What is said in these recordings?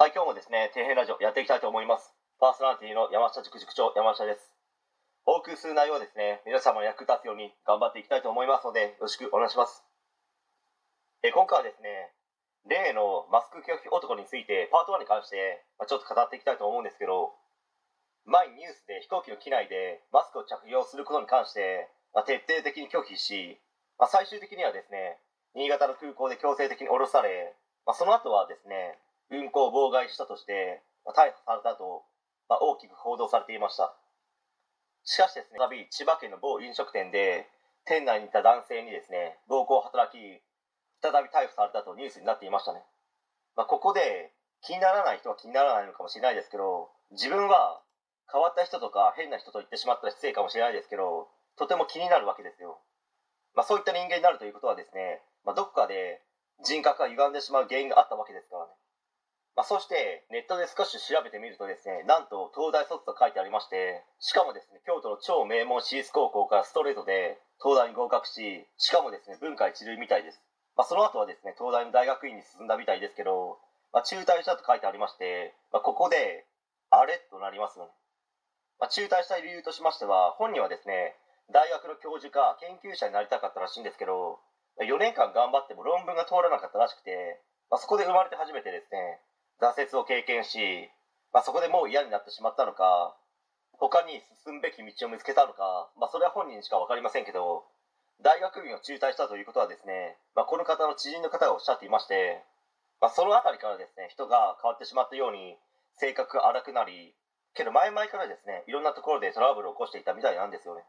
はい、今日もですね、底辺ラジオやっていきたいと思います。パーソナリティの山下塾塾長、山下です。お送りする内容はですね、皆様の役立つように頑張っていきたいと思いますので、よろしくお願いします。え今回はですね、例のマスク拒否男について、パート1に関して、ま、ちょっと語っていきたいと思うんですけど、前にニュースで飛行機の機内でマスクを着用することに関して、ま、徹底的に拒否し、ま、最終的にはですね、新潟の空港で強制的に降ろされ、ま、その後はですね、運行を妨害したとして、ま、逮捕されたと、ま、大きく報道されていました。しかしですね、再び千葉県の某飲食店で、店内にいた男性にですね、暴行を働き、再び逮捕されたとニュースになっていましたね。まあ、ここで気にならない人は気にならないのかもしれないですけど、自分は変わった人とか変な人と言ってしまったら失礼かもしれないですけど、とても気になるわけですよ。まあ、そういった人間になるということはですね、まあ、どこかで人格が歪んでしまう原因があったわけですか。まあ、そしてネットで少し調べてみるとですね、なんと東大卒と書いてありまして、しかもですね、京都の超名門私立高校からストレートで東大に合格し、しかもですね、文化一類みたいです。まあ、その後はですね、東大の大学院に進んだみたいですけど、まあ、中退したと書いてありまして、まあ、ここで、あれとなりますよね。まあ、中退した理由としましては、本人はですね、大学の教授か研究者になりたかったらしいんですけど、4年間頑張っても論文が通らなかったらしくて、まあ、そこで生まれて初めてですね、挫折を経験し、まあ、そこでもう嫌になってしまったのか、他に進むべき道を見つけたのか、まあ、それは本人にしか分かりませんけど、大学院を中退したということはですね、まあ、この方の知人の方がおっしゃっていまして、まあ、その辺りからですね、人が変わってしまったように、性格が荒くなり、けど前々からですね、いろんなところでトラブルを起こしていたみたいなんですよね。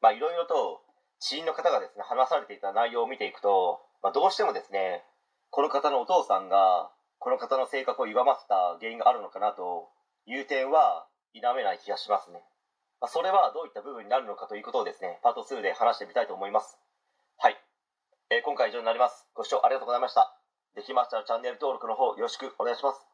まあ、いろいろと知人の方がですね、話されていた内容を見ていくと、まあ、どうしてもですね、この方のお父さんが、この方の性格を歪ませた原因があるのかなという点は否めない気がしますね。まあ、それはどういった部分になるのかということをですね、パート2で話してみたいと思います。はい。えー今回以上になります。ご視聴ありがとうございました。できましたらチャンネル登録の方よろしくお願いします。